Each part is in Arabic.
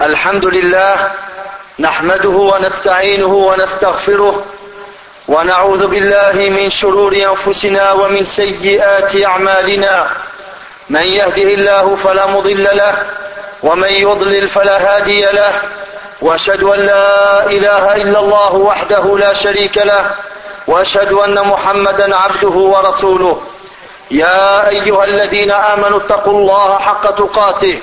الحمد لله نحمده ونستعينه ونستغفره ونعوذ بالله من شرور أنفسنا ومن سيئات أعمالنا. من يهده الله فلا مضل له ومن يضلل فلا هادي له. وأشهد أن لا إله إلا الله وحده لا شريك له. وأشهد أن محمدا عبده ورسوله. يا أيها الذين آمنوا اتقوا الله حق تقاته.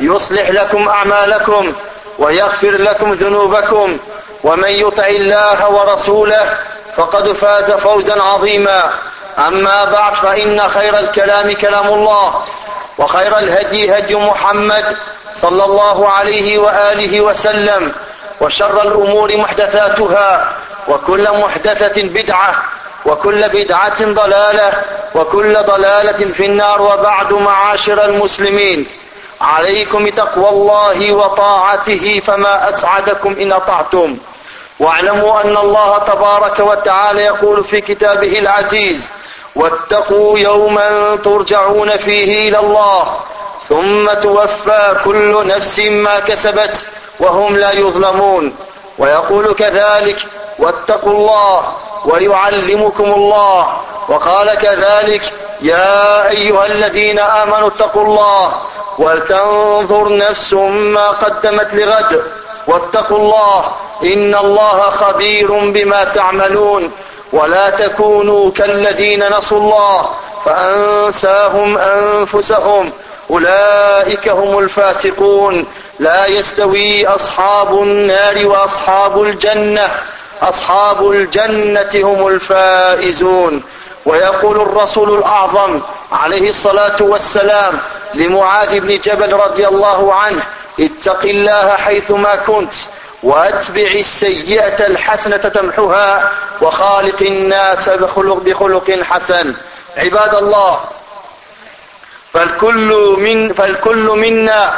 يصلح لكم أعمالكم ويغفر لكم ذنوبكم. ومن يطع الله ورسوله فقد فاز فوزا عظيما. أما بعد فإن خير الكلام كلام الله وخير الهدي هدي محمد صلى الله عليه وآله وسلم وشر الأمور محدثاتها وكل محدثة بدعة وكل بدعة ضلالة وكل ضلالة في النار وبعد معاشر المسلمين. عليكم تقوى الله وطاعته فما أسعدكم إن أطعتم. واعلموا أن الله تبارك وتعالى يقول في كتابه العزيز واتقوا يوما ترجعون فيه إلى الله ثم توفى كل نفس ما كسبت وهم لا يظلمون. ويقول كذلك واتقوا الله ويعلمكم الله. وقال كذلك يا أيها الذين آمنوا اتقوا الله ولتنظر نفس ما قدمت لغد. واتقوا الله إن الله خبير بما تعملون. ولا تكونوا كالذين نسوا الله فأنساهم أنفسهم. أولئك هم الفاسقون. لا يستوي أصحاب النار وأصحاب الجنة. أصحاب الجنة هم الفائزون. ويقول الرسول الأعظم عليه الصلاة والسلام لمعاذ بن جبل رضي الله عنه اتق الله حيثما كنت وأتبع السيئة الحسنة تمحها وخالق الناس بخلق, بخلق حسن. عباد الله فالكل من فالكل منا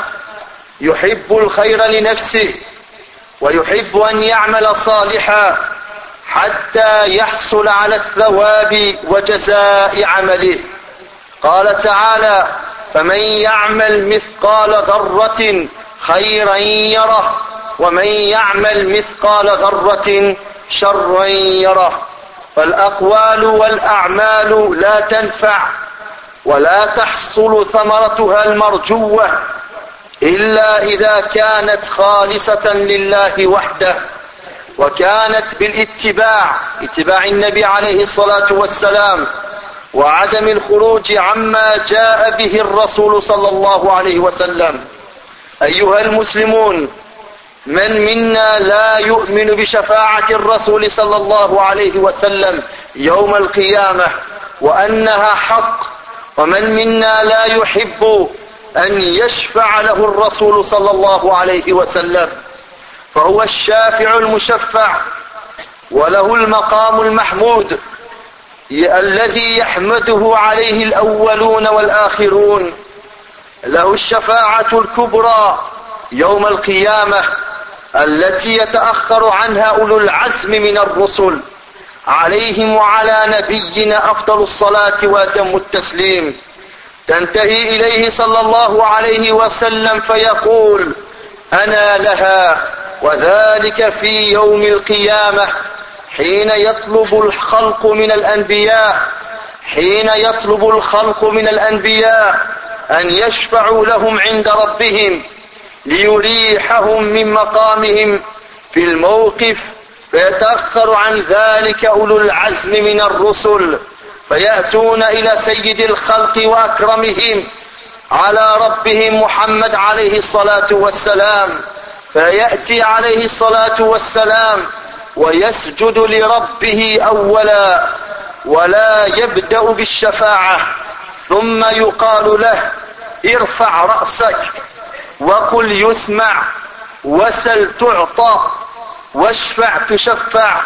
يحب الخير لنفسه ويحب أن يعمل صالحا حتى يحصل على الثواب وجزاء عمله. قال تعالى فمن يعمل مثقال ذرة خيرا يره ومن يعمل مثقال ذرة شرا يره. فالأقوال والأعمال لا تنفع ولا تحصل ثمرتها المرجوة إلا إذا كانت خالصة لله وحده وكانت بالاتباع اتباع النبي عليه الصلاة والسلام وعدم الخروج عما جاء به الرسول صلى الله عليه وسلم. أيها المسلمون من منا لا يؤمن بشفاعة الرسول صلى الله عليه وسلم يوم القيامة وأنها حق ومن منا لا يحب أن يشفع له الرسول صلى الله عليه وسلم فهو الشافع المشفع وله المقام المحمود الذي يحمده عليه الأولون والآخرون له الشفاعة الكبرى يوم القيامة التي يتأخر عنها أولو العزم من الرسل عليهم وعلى نبينا أفضل الصلاة وأتم التسليم. تنتهي إليه صلى الله عليه وسلم فيقول أنا لها وذلك في يوم القيامة حين يطلب الخلق من الأنبياء حين يطلب الخلق من الأنبياء أن يشفعوا لهم عند ربهم ليريحهم من مقامهم في الموقف فيتأخر عن ذلك أولو العزم من الرسل. فيأتون إلى سيد الخلق وأكرمهم على ربهم محمد عليه الصلاة والسلام. فيأتي عليه الصلاة والسلام ويسجد لربه أولا ولا يبدأ بالشفاعة. ثم يقال له ارفع رأسك وقل يسمع وسل تعطى واشفع تشفع.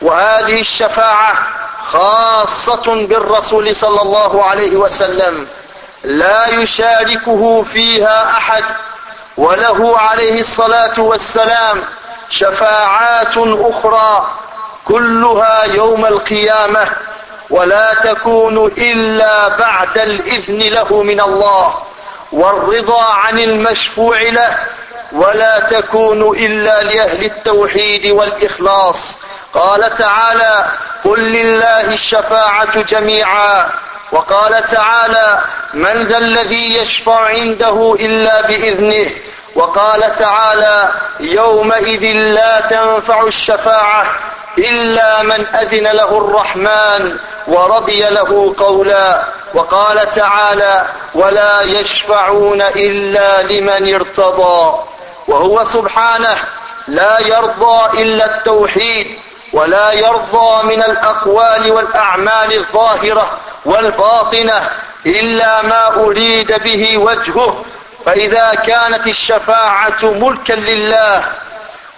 وهذه الشفاعة خاصة بالرسول صلى الله عليه وسلم. لا يشاركه فيها أحد وله عليه الصلاة والسلام شفاعات أخرى كلها يوم القيامة ولا تكون إلا بعد الإذن له من الله. والرضا عن المشفوع له ولا تكون إلا لأهل التوحيد والإخلاص. قال تعالى قل لله الشفاعة جميعا وقال تعالى من ذا الذي يشفع عنده إلا بإذنه وقال تعالى يومئذ لا تنفع الشفاعة إلا من أذن له الرحمن ورضي له قولا وقال تعالى ولا يشفعون إلا لمن ارتضى وهو سبحانه لا يرضى إلا التوحيد ولا يرضى من الأقوال والأعمال الظاهرة والباطنة إلا ما أريد به وجهه. فإذا كانت الشفاعة ملكا لله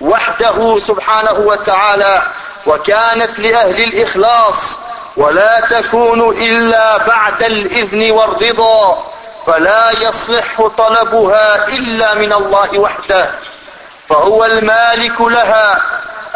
وحده سبحانه وتعالى وكانت لأهل الإخلاص ولا تكون إلا بعد الإذن والرضا. فلا يصح طلبها إلا من الله وحده فهو المالك لها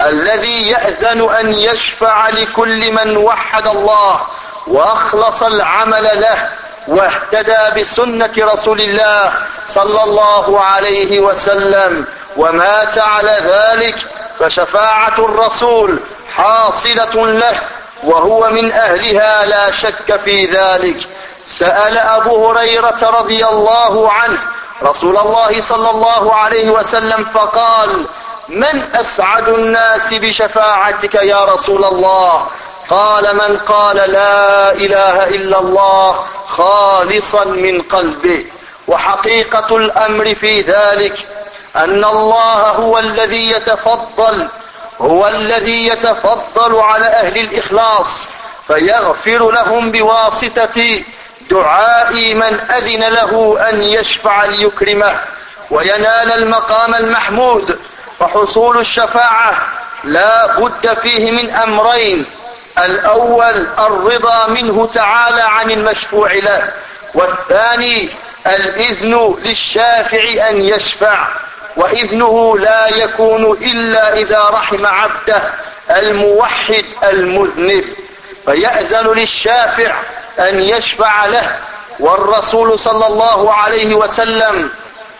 الذي يأذن أن يشفع لكل من وحد الله وأخلص العمل له واهتدى بسنة رسول الله صلى الله عليه وسلم ومات على ذلك فشفاعة الرسول حاصلة له وهو من أهلها لا شك في ذلك. سأل أبو هريرة رضي الله عنه رسول الله صلى الله عليه وسلم فقال من أسعد الناس بشفاعتك يا رسول الله؟ قال من قال لا إله إلا الله خالصا من قلبه. وحقيقة الأمر في ذلك أن الله هو الذي يتفضل هو الذي يتفضل على أهل الإخلاص فيغفر لهم بواسطة دعاء من أذن له أن يشفع ليكرمه وينال المقام المحمود فحصول الشفاعة لا بد فيه من أمرين الأول الرضا منه تعالى عن المشفوع له والثاني الإذن للشافع أن يشفع. وإذنه لا يكون إلا إذا رحم عبده الموحد المذنب. فيأذن للشافع أن يشفع له. والرسول صلى الله عليه وسلم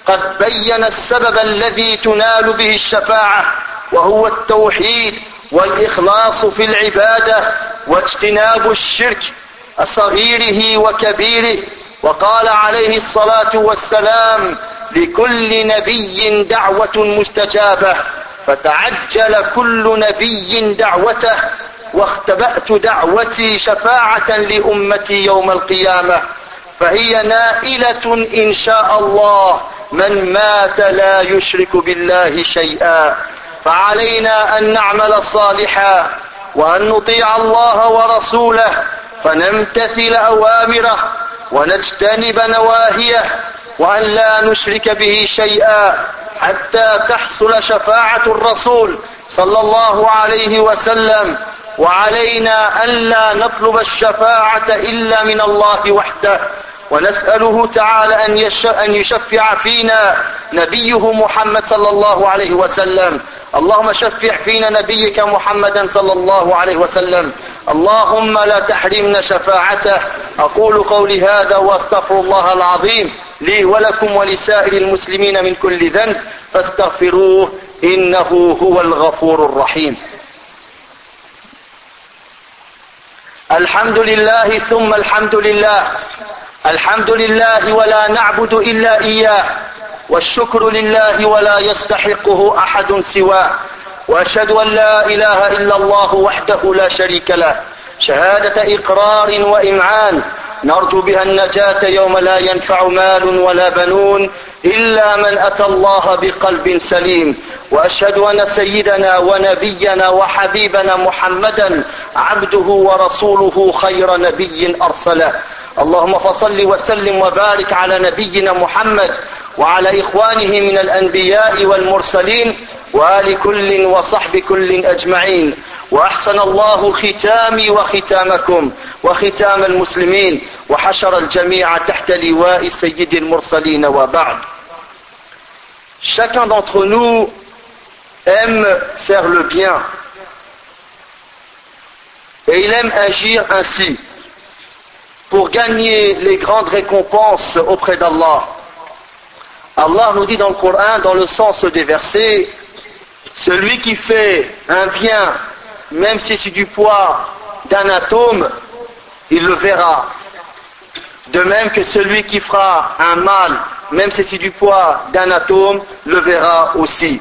قد بين السبب الذي تنال به الشفاعة وهو التوحيد والإخلاص في العبادة واجتناب الشرك صغيره وكبيره. وقال عليه الصلاة والسلام لكل نبي دعوة مستجابة فتعجل كل نبي دعوته واختبأت دعوتي شفاعة لأمتي يوم القيامة فهي نائلة إن شاء الله من مات لا يشرك بالله شيئا فعلينا أن نعمل صالحا وأن نطيع الله ورسوله فنمتثل أوامره ونجتنب نواهيه وأن لا نشرك به شيئا حتى تحصل شفاعة الرسول صلى الله عليه وسلم. وعلينا أن لا نطلب الشفاعة إلا من الله وحده. ونسأله تعالى أن, يشفع فينا نبيه محمد صلى الله عليه وسلم. اللهم شفع فينا نبيك محمدا صلى الله عليه وسلم. اللهم لا تحرمنا شفاعته. أقول قولي هذا وأستغفر الله العظيم لي ولكم ولسائر المسلمين من كل ذنب. فاستغفروه إنه هو الغفور الرحيم. الحمد لله ثم الحمد لله. الحمد لله ولا نعبد إلا إياه والشكر لله ولا يستحقه أحد سواه وأشهد أن لا إله إلا الله وحده لا شريك له شهادة إقرار وإمعان نرجو بها النجاة يوم لا ينفع مال ولا بنون إلا من أتى الله بقلب سليم. وأشهد أن سيدنا ونبينا وحبيبنا محمدا عبده ورسوله خير نبي أرسله. اللهم فصل وسلم وبارك على نبينا محمد وعلى إخوانه من الأنبياء والمرسلين وآل كل وصحب كل أجمعين وأحسن الله ختامي وختامكم وختام المسلمين وحشر الجميع تحت لواء سيد المرسلين وبعد Chacun d'entre nous aime faire le bien et il aime agir ainsi pour gagner les grandes récompenses auprès d'Allah. Allah nous dit dans le Coran, dans le sens des versets, celui qui fait un bien, même si c'est du poids d'un atome, il le verra. De même que celui qui fera un mal, même si c'est du poids d'un atome, le verra aussi.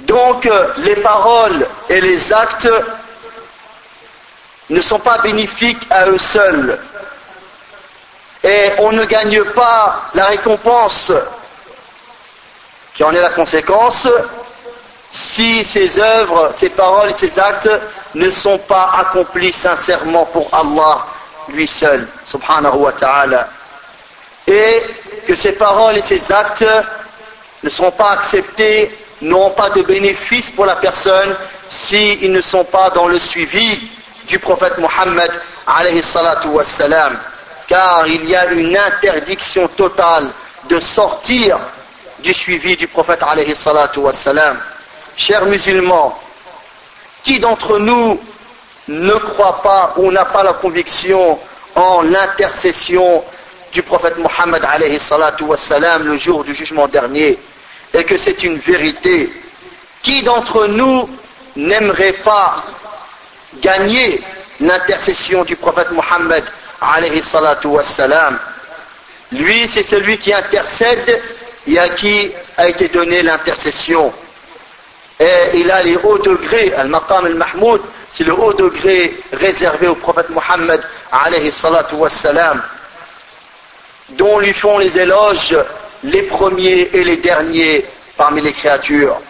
Donc les paroles et les actes ne sont pas bénéfiques à eux seuls. Et on ne gagne pas la récompense qui en est la conséquence? Si ces œuvres, ces paroles et ces actes ne sont pas accomplis sincèrement pour Allah lui seul, subhanahu wa ta'ala. Et que ces paroles et ces actes ne seront pas acceptés, n'auront pas de bénéfice pour la personne s'ils ne sont pas dans le suivi du prophète Mohammed alayhi salatu wassalam. Car il y a une interdiction totale de sortir du suivi du prophète alayhi salatu wassalam. Chers musulmans, qui d'entre nous ne croit pas ou n'a pas la conviction en l'intercession du prophète Mohammed le jour du jugement dernier et que c'est une vérité? Qui d'entre nous n'aimerait pas gagner l'intercession du prophète Mohammed. Lui, c'est celui qui intercède et à qui a été donnée l'intercession. Et il a les hauts degrés, al-maqam al-mahmoud, c'est le haut degré réservé au prophète Mohammed alayhi salatu wassalam, dont lui font les éloges les premiers et les derniers parmi les créatures.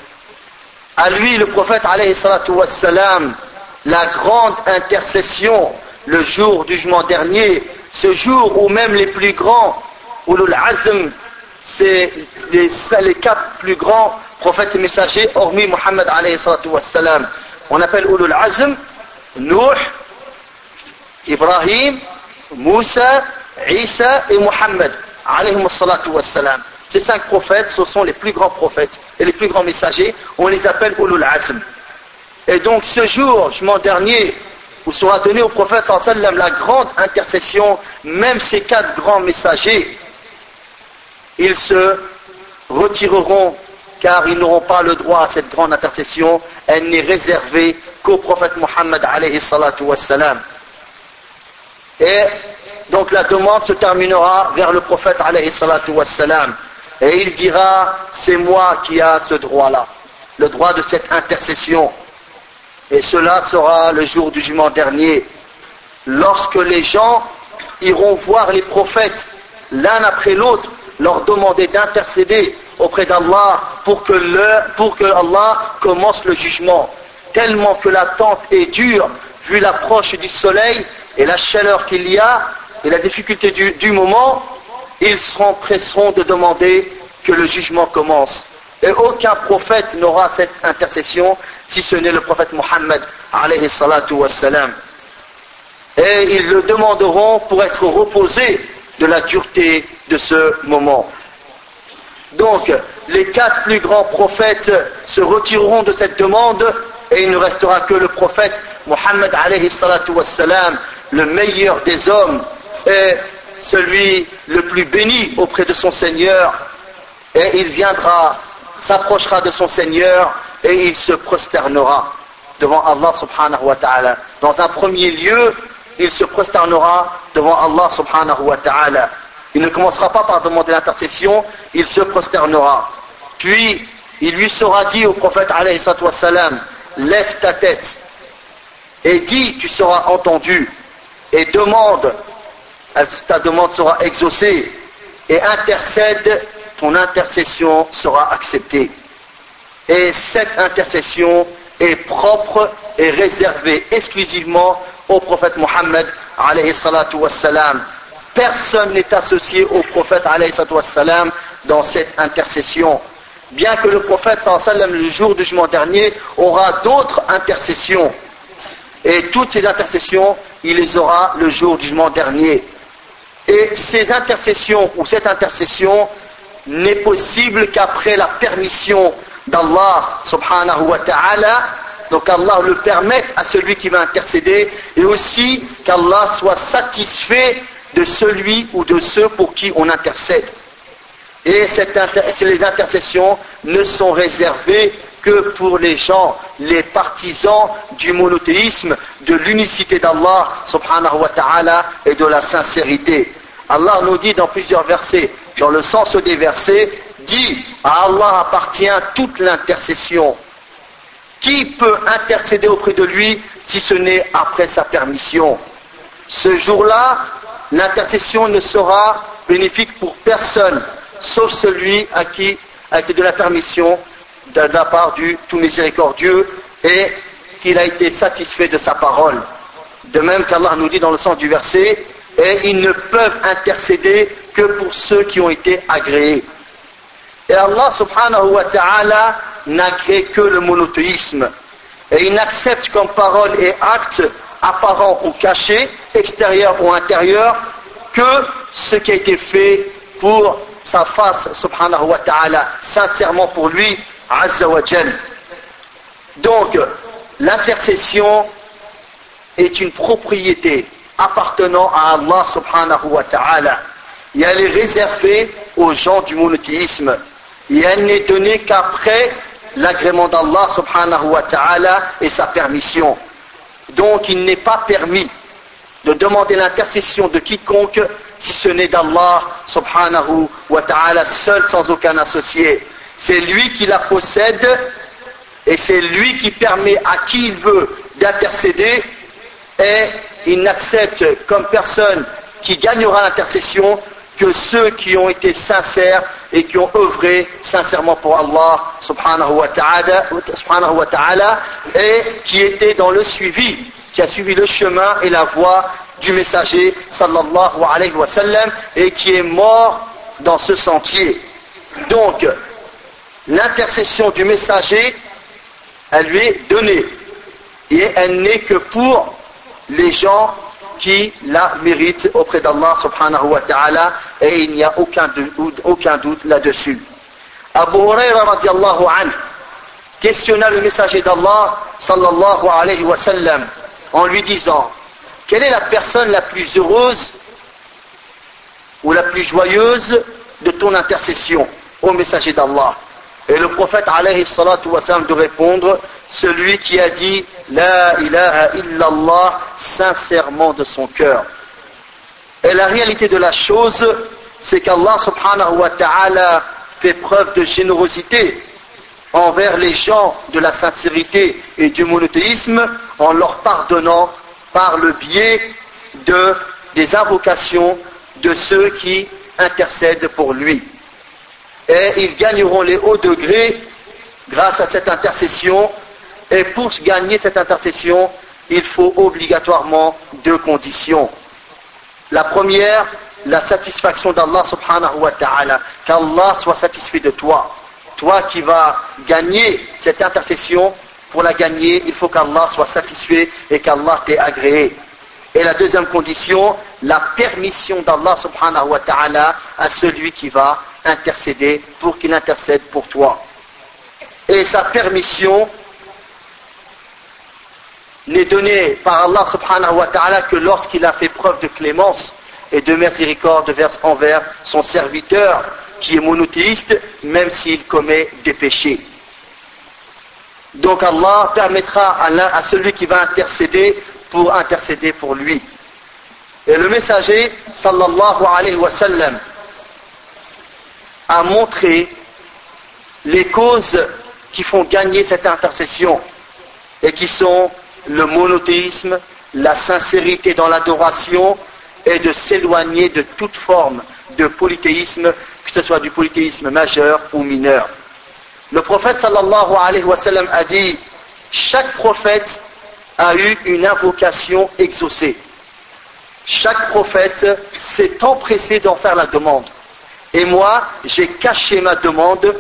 À lui, le prophète alayhi salatu wassalam, la grande intercession le jour du jugement dernier, ce jour où même les plus grands, ulul azm, c'est les, les, quatre plus grands prophètes et messagers, hormis Muhammad alayhi wassalam. On appelle ulul azm, Nuh, Ibrahim, Moussa, Isa et Muhammad alayhi wassalam. Ces cinq prophètes, ce sont les plus grands prophètes et les plus grands messagers. On les appelle ulul azm. Et donc ce jour, jugement dernier, où sera donné au prophète sallam la grande intercession, même ces quatre grands messagers, ils se retireront car ils n'auront pas le droit à cette grande intercession, elle n'est réservée qu'au prophète Mohammed alayhi salatu. Et donc la demande se terminera vers le prophète alayhi salatu. Et il dira, c'est moi qui a ce droit-là, le droit de cette intercession. Et cela sera le jour du jugement dernier, lorsque les gens iront voir les prophètes l'un après l'autre, leur demander d'intercéder auprès d'Allah pour que, Allah commence le jugement. Tellement que l'attente est dure, vu l'approche du soleil et la chaleur qu'il y a et la difficulté du, moment, ils seront presseront de demander que le jugement commence. Et aucun prophète n'aura cette intercession si ce n'est le prophète Mohammed. Et ils le demanderont pour être reposés de la dureté de ce moment. Donc, les quatre plus grands prophètes se retireront de cette demande et il ne restera que le prophète Mohammed le meilleur des hommes et celui le plus béni auprès de son Seigneur. Et il viendra s'approchera de son Seigneur et il se prosternera devant Allah subhanahu wa ta'ala. Dans un premier lieu, il se prosternera devant Allah subhanahu wa ta'ala. Il ne commencera pas par demander l'intercession, il se prosternera. Puis, il lui sera dit au prophète alayhi salam, lève ta tête et dis, tu seras entendu et demande, ta demande sera exaucée et intercède ton intercession sera acceptée. Et cette intercession est propre et réservée exclusivement au prophète Mohammed alayhi salatu wassalam. personne n'est associé au prophète salam dans cette intercession. Bien que le prophète sallam, le jour du jugement dernier aura d'autres intercessions. Et toutes ces intercessions, il les aura le jour du jugement dernier. Et ces intercessions ou cette intercession n'est possible qu'après la permission d'Allah subhanahu wa ta'ala. Donc Allah le permette à celui qui va intercéder et aussi qu'Allah soit satisfait de celui ou de ceux pour qui on intercède. Et les intercessions ne sont réservées que pour les gens, les partisans du monothéisme, de l'unicité d'Allah subhanahu wa ta'ala et de la sincérité. Allah nous dit dans plusieurs versets, dans le sens des versets, dit à Allah appartient toute l'intercession. Qui peut intercéder auprès de lui si ce n'est après sa permission Ce jour-là, l'intercession ne sera bénéfique pour personne, sauf celui à qui a été de la permission de la part du tout miséricordieux et qu'il a été satisfait de sa parole. De même qu'Allah nous dit dans le sens du verset, et ils ne peuvent intercéder que pour ceux qui ont été agréés. Et Allah subhanahu wa ta'ala n'a créé que le monothéisme. Et il n'accepte comme parole et acte apparent ou caché, extérieur ou intérieur, que ce qui a été fait pour sa face, subhanahu wa ta'ala, sincèrement pour lui, azza wa Donc, l'intercession est une propriété appartenant à Allah subhanahu wa ta'ala. Et elle est réservée aux gens du monothéisme. Et elle n'est donnée qu'après l'agrément d'Allah subhanahu wa ta'ala et sa permission. Donc il n'est pas permis de demander l'intercession de quiconque si ce n'est d'Allah subhanahu wa ta'ala seul sans aucun associé. C'est lui qui la possède et c'est lui qui permet à qui il veut d'intercéder et il n'accepte comme personne qui gagnera l'intercession que ceux qui ont été sincères et qui ont œuvré sincèrement pour Allah subhanahu wa ta'ala, et qui étaient dans le suivi, qui a suivi le chemin et la voie du messager sallallahu alayhi wa sallam et qui est mort dans ce sentier. Donc, l'intercession du messager, elle lui est donnée et elle n'est que pour les gens qui la méritent auprès d'Allah subhanahu wa ta'ala et il n'y a aucun, aucun doute là-dessus. Abu Huraira radiallahu anhu questionna le messager d'Allah sallallahu alayhi wa sallam en lui disant quelle est la personne la plus heureuse ou la plus joyeuse de ton intercession au messager d'Allah? Et le prophète alayhi salatu wa sallam de répondre celui qui a dit La ilaha illallah sincèrement de son cœur. Et la réalité de la chose, c'est qu'Allah subhanahu wa ta'ala fait preuve de générosité envers les gens de la sincérité et du monothéisme en leur pardonnant par le biais de, des invocations de ceux qui intercèdent pour lui. Et ils gagneront les hauts degrés grâce à cette intercession et pour gagner cette intercession, il faut obligatoirement deux conditions. La première, la satisfaction d'Allah subhanahu wa ta'ala, qu'Allah soit satisfait de toi. Toi qui vas gagner cette intercession, pour la gagner, il faut qu'Allah soit satisfait et qu'Allah t'ait agréé. Et la deuxième condition, la permission d'Allah subhanahu wa ta'ala à celui qui va intercéder pour qu'il intercède pour toi. Et sa permission, n'est donné par Allah subhanahu wa ta'ala que lorsqu'il a fait preuve de clémence et de miséricorde envers son serviteur qui est monothéiste, même s'il commet des péchés. Donc Allah permettra à, à celui qui va intercéder pour intercéder pour lui. Et le messager, sallallahu alayhi wa sallam, a montré les causes qui font gagner cette intercession et qui sont le monothéisme, la sincérité dans l'adoration et de s'éloigner de toute forme de polythéisme, que ce soit du polythéisme majeur ou mineur. Le prophète sallallahu alayhi wa sallam a dit chaque prophète a eu une invocation exaucée. chaque prophète s'est empressé d'en faire la demande. Et moi, j'ai caché ma demande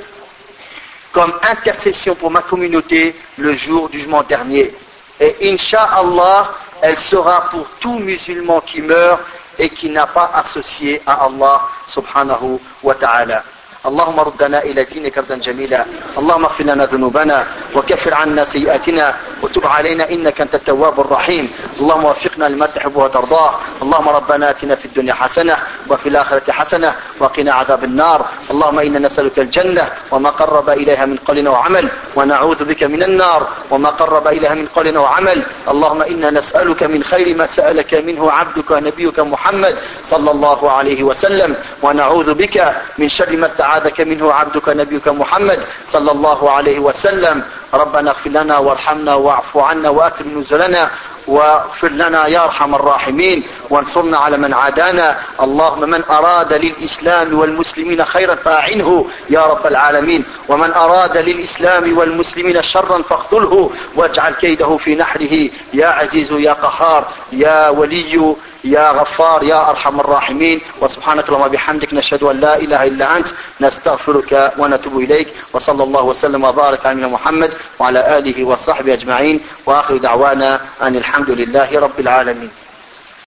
comme intercession pour ma communauté le jour du jugement dernier. Et Inch'Allah, elle sera pour tout musulman qui meurt et qui n'a pas associé à Allah subhanahu wa ta'ala. اللهم ردنا إلى دينك ردا جميلا. اللهم اغفر لنا ذنوبنا وكفر عنا سيئاتنا وتب علينا إنك أنت التواب الرحيم. اللهم وفقنا لما تحب وترضاه. اللهم ربنا آتنا في الدنيا حسنة وفي الآخرة حسنة وقنا عذاب النار. اللهم إنا نسألك الجنة وما قرب إليها من قول وعمل ونعوذ بك من النار وما قرب إليها من قول وعمل. اللهم إنا نسألك من خير ما سألك منه عبدك ونبيك محمد صلى الله عليه وسلم ونعوذ بك من شر ما استعان استعاذك منه عبدك نبيك محمد صلى الله عليه وسلم. ربنا اغفر لنا وارحمنا واعف عنا وأكرم نزلنا واغفر لنا يا أرحم الراحمين. وانصرنا على من عادانا. اللهم من أراد للإسلام والمسلمين خيرا فأعنه يا رب العالمين. ومن أراد للإسلام والمسلمين شرا فاخذله واجعل كيده في نحره. يا عزيز يا قهار يا ولي يا غفار يا أرحم الراحمين وسبحانك اللهم وبحمدك نشهد أن لا إله إلا أنت نستغفرك ونتوب إليك وصلى الله وسلم وبارك على محمد وعلى آله وصحبه أجمعين وآخر دعوانا أن الحمد لله رب العالمين.